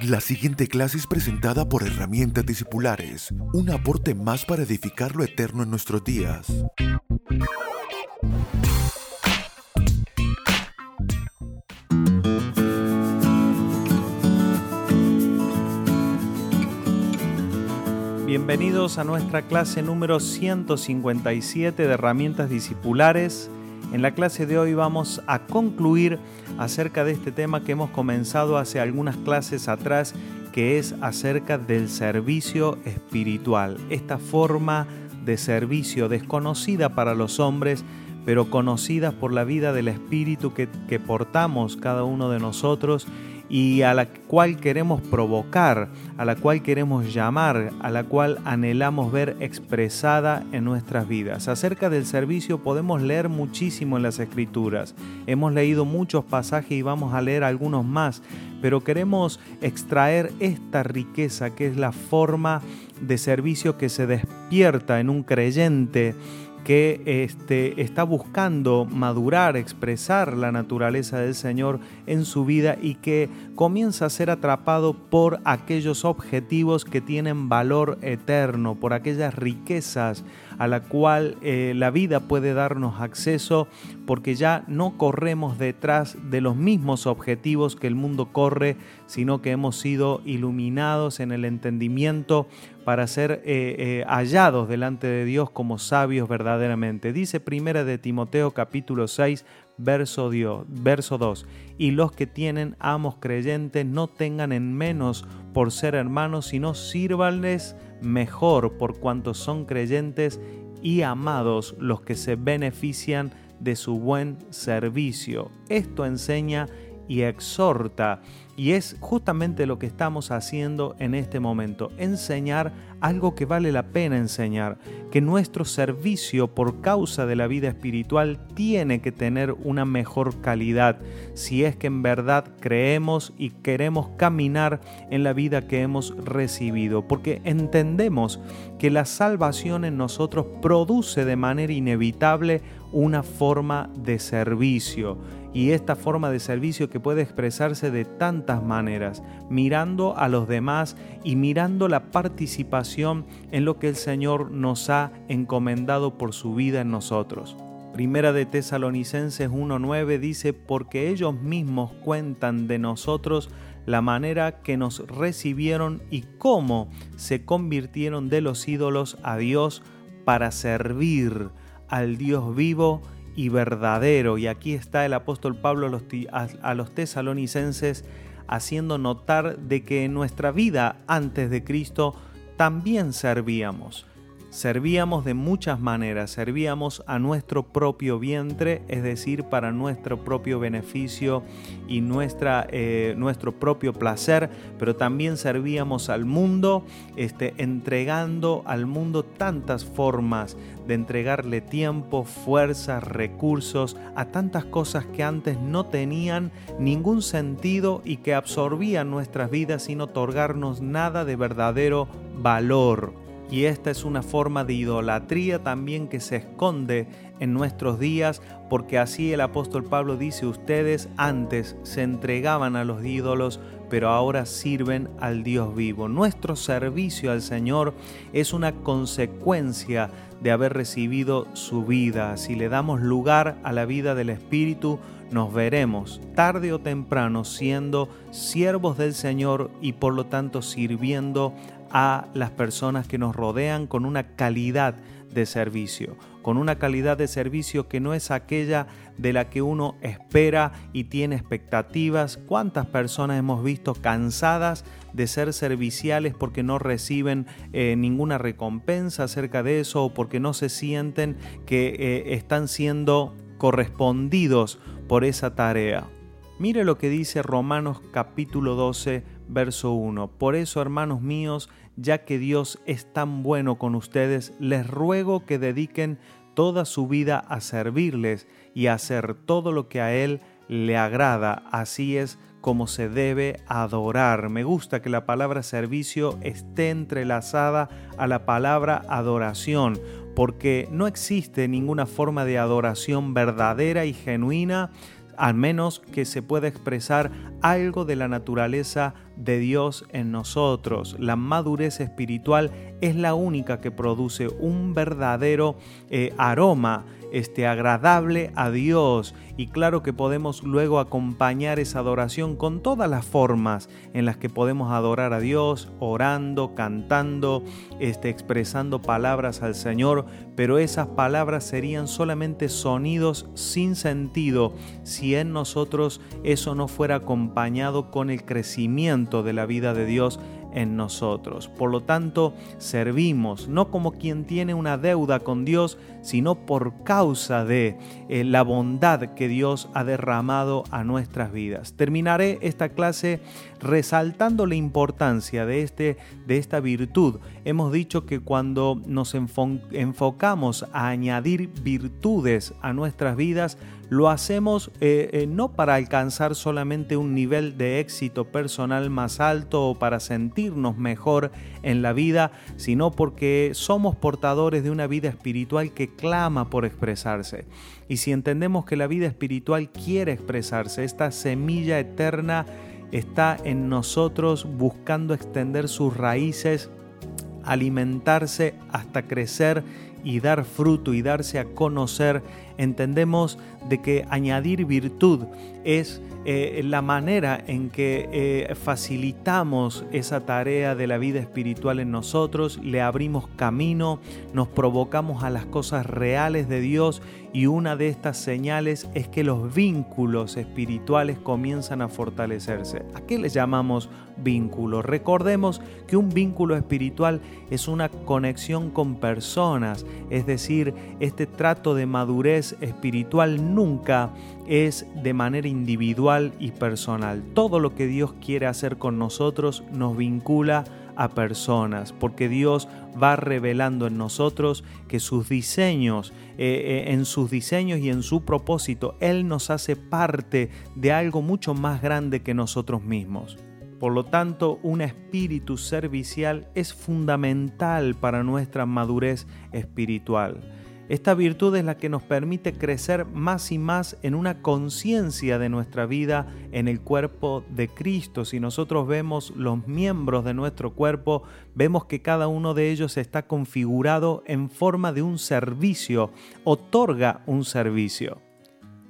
La siguiente clase es presentada por Herramientas Discipulares, un aporte más para edificar lo eterno en nuestros días. Bienvenidos a nuestra clase número 157 de Herramientas Discipulares. En la clase de hoy vamos a concluir acerca de este tema que hemos comenzado hace algunas clases atrás, que es acerca del servicio espiritual. Esta forma de servicio desconocida para los hombres, pero conocida por la vida del Espíritu que, que portamos cada uno de nosotros y a la cual queremos provocar, a la cual queremos llamar, a la cual anhelamos ver expresada en nuestras vidas. Acerca del servicio podemos leer muchísimo en las escrituras. Hemos leído muchos pasajes y vamos a leer algunos más, pero queremos extraer esta riqueza que es la forma de servicio que se despierta en un creyente que este, está buscando madurar, expresar la naturaleza del Señor en su vida y que comienza a ser atrapado por aquellos objetivos que tienen valor eterno, por aquellas riquezas a la cual eh, la vida puede darnos acceso porque ya no corremos detrás de los mismos objetivos que el mundo corre, sino que hemos sido iluminados en el entendimiento para ser eh, eh, hallados delante de Dios como sabios verdaderamente. Dice primera de Timoteo capítulo 6, verso, verso 2, y los que tienen amos creyentes no tengan en menos por ser hermanos, sino sírvanles mejor por cuanto son creyentes y amados los que se benefician de su buen servicio. Esto enseña y exhorta y es justamente lo que estamos haciendo en este momento, enseñar algo que vale la pena enseñar, que nuestro servicio por causa de la vida espiritual tiene que tener una mejor calidad si es que en verdad creemos y queremos caminar en la vida que hemos recibido, porque entendemos que la salvación en nosotros produce de manera inevitable una forma de servicio y esta forma de servicio que puede expresarse de tantas maneras, mirando a los demás y mirando la participación en lo que el Señor nos ha encomendado por su vida en nosotros. Primera de Tesalonicenses 1.9 dice, porque ellos mismos cuentan de nosotros la manera que nos recibieron y cómo se convirtieron de los ídolos a Dios para servir al Dios vivo y verdadero. Y aquí está el apóstol Pablo a los tesalonicenses haciendo notar de que en nuestra vida antes de Cristo también servíamos. Servíamos de muchas maneras, servíamos a nuestro propio vientre, es decir, para nuestro propio beneficio y nuestra, eh, nuestro propio placer, pero también servíamos al mundo, este, entregando al mundo tantas formas de entregarle tiempo, fuerzas, recursos a tantas cosas que antes no tenían ningún sentido y que absorbían nuestras vidas sin otorgarnos nada de verdadero valor. Y esta es una forma de idolatría también que se esconde en nuestros días, porque así el apóstol Pablo dice, ustedes antes se entregaban a los ídolos, pero ahora sirven al Dios vivo. Nuestro servicio al Señor es una consecuencia de haber recibido su vida. Si le damos lugar a la vida del Espíritu, nos veremos tarde o temprano siendo siervos del Señor y por lo tanto sirviendo a las personas que nos rodean con una calidad de servicio, con una calidad de servicio que no es aquella de la que uno espera y tiene expectativas. ¿Cuántas personas hemos visto cansadas de ser serviciales porque no reciben eh, ninguna recompensa acerca de eso o porque no se sienten que eh, están siendo correspondidos por esa tarea? Mire lo que dice Romanos capítulo 12, verso 1. Por eso, hermanos míos, ya que Dios es tan bueno con ustedes, les ruego que dediquen toda su vida a servirles y a hacer todo lo que a Él le agrada. Así es como se debe adorar. Me gusta que la palabra servicio esté entrelazada a la palabra adoración, porque no existe ninguna forma de adoración verdadera y genuina al menos que se pueda expresar algo de la naturaleza de Dios en nosotros. La madurez espiritual es la única que produce un verdadero eh, aroma este, agradable a Dios y claro que podemos luego acompañar esa adoración con todas las formas en las que podemos adorar a Dios, orando, cantando, este, expresando palabras al Señor, pero esas palabras serían solamente sonidos sin sentido si en nosotros eso no fuera acompañado con el crecimiento de la vida de Dios en nosotros. Por lo tanto, servimos no como quien tiene una deuda con Dios, sino por causa de eh, la bondad que Dios ha derramado a nuestras vidas. Terminaré esta clase resaltando la importancia de, este, de esta virtud. Hemos dicho que cuando nos enfocamos a añadir virtudes a nuestras vidas, lo hacemos eh, eh, no para alcanzar solamente un nivel de éxito personal más alto o para sentirnos mejor en la vida, sino porque somos portadores de una vida espiritual que clama por expresarse. Y si entendemos que la vida espiritual quiere expresarse, esta semilla eterna está en nosotros buscando extender sus raíces, alimentarse hasta crecer y dar fruto y darse a conocer, entendemos de que añadir virtud es eh, la manera en que eh, facilitamos esa tarea de la vida espiritual en nosotros, le abrimos camino, nos provocamos a las cosas reales de Dios y una de estas señales es que los vínculos espirituales comienzan a fortalecerse. ¿A qué le llamamos vínculo? Recordemos que un vínculo espiritual es una conexión con personas, es decir, este trato de madurez espiritual nunca es de manera individual y personal. Todo lo que Dios quiere hacer con nosotros nos vincula a personas, porque Dios va revelando en nosotros que sus diseños, eh, eh, en sus diseños y en su propósito, Él nos hace parte de algo mucho más grande que nosotros mismos. Por lo tanto, un espíritu servicial es fundamental para nuestra madurez espiritual. Esta virtud es la que nos permite crecer más y más en una conciencia de nuestra vida en el cuerpo de Cristo. Si nosotros vemos los miembros de nuestro cuerpo, vemos que cada uno de ellos está configurado en forma de un servicio, otorga un servicio.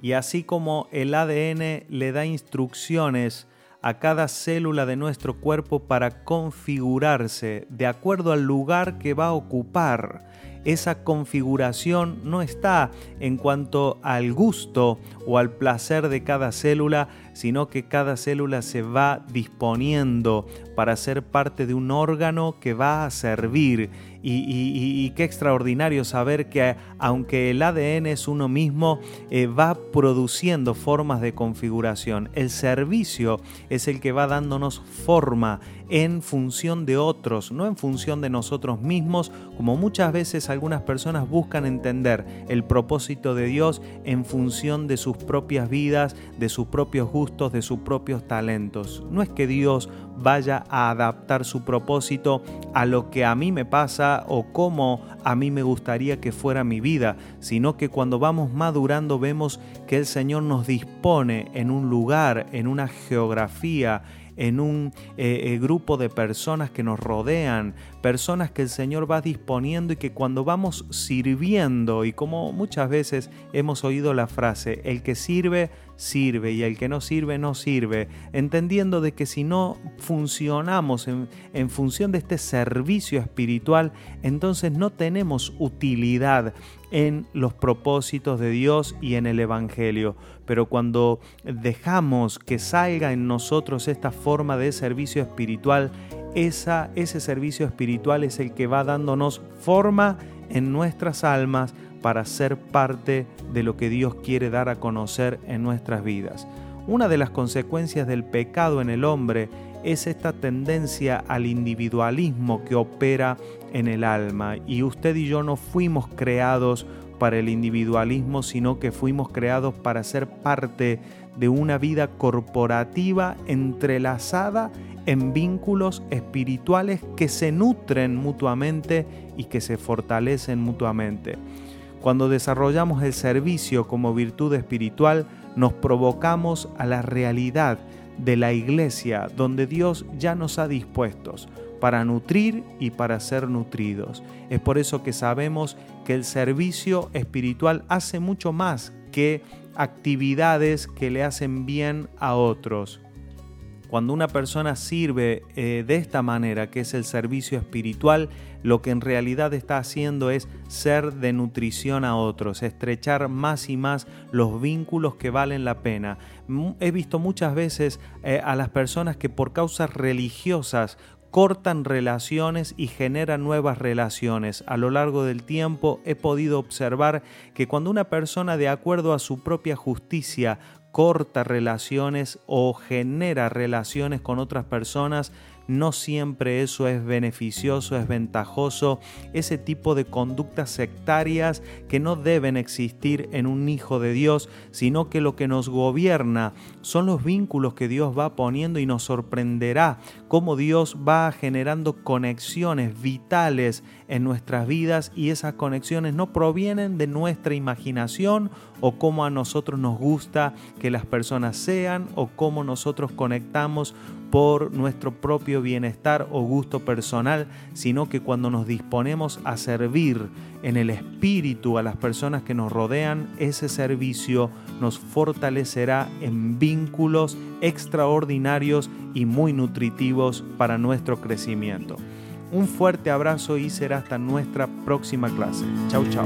Y así como el ADN le da instrucciones a cada célula de nuestro cuerpo para configurarse de acuerdo al lugar que va a ocupar, esa configuración no está en cuanto al gusto o al placer de cada célula, sino que cada célula se va disponiendo para ser parte de un órgano que va a servir. Y, qué extraordinario saber que aunque el ADN es uno mismo, eh, va produciendo formas de configuración. El servicio es el que va dándonos forma en función de otros, no en función de nosotros mismos, como muchas veces algunas personas buscan entender el propósito de Dios en función de sus propias vidas, de sus propios gustos, de sus propios talentos. No es que Dios vaya a adaptar su propósito a lo que a mí me pasa o cómo a mí me gustaría que fuera mi vida, sino que cuando vamos madurando vemos que el Señor nos dispone en un lugar, en una geografía, en un eh, eh, grupo de personas que nos rodean, personas que el Señor va disponiendo y que cuando vamos sirviendo, y como muchas veces hemos oído la frase, el que sirve, sirve y el que no sirve, no sirve, entendiendo de que si no funcionamos en, función de este servicio espiritual, entonces no tenemos utilidad en los propósitos de Dios y en el Evangelio. Pero cuando dejamos que salga en nosotros esta forma de servicio espiritual, esa, ese servicio espiritual es el que va dándonos forma en nuestras almas para ser parte de lo que Dios quiere dar a conocer en nuestras vidas. Una de las consecuencias del pecado en el hombre es esta tendencia al individualismo que opera en el alma. Y usted y yo no fuimos creados para el individualismo, sino que fuimos creados para ser parte de una vida corporativa entrelazada en vínculos espirituales que se nutren mutuamente y que se fortalecen mutuamente. Cuando desarrollamos el servicio como virtud espiritual, nos provocamos a la realidad de la iglesia donde Dios ya nos ha dispuestos para nutrir y para ser nutridos. Es por eso que sabemos que el servicio espiritual hace mucho más que actividades que le hacen bien a otros. Cuando una persona sirve eh, de esta manera, que es el servicio espiritual, lo que en realidad está haciendo es ser de nutrición a otros, estrechar más y más los vínculos que valen la pena. He visto muchas veces eh, a las personas que por causas religiosas cortan relaciones y generan nuevas relaciones. A lo largo del tiempo he podido observar que cuando una persona de acuerdo a su propia justicia corta relaciones o genera relaciones con otras personas, no siempre eso es beneficioso, es ventajoso, ese tipo de conductas sectarias que no deben existir en un hijo de Dios, sino que lo que nos gobierna son los vínculos que Dios va poniendo y nos sorprenderá cómo Dios va generando conexiones vitales en nuestras vidas y esas conexiones no provienen de nuestra imaginación o cómo a nosotros nos gusta que las personas sean o cómo nosotros conectamos por nuestro propio bienestar o gusto personal, sino que cuando nos disponemos a servir en el espíritu a las personas que nos rodean, ese servicio nos fortalecerá en vínculos extraordinarios y muy nutritivos para nuestro crecimiento. Un fuerte abrazo y será hasta nuestra próxima clase. Chau, chau.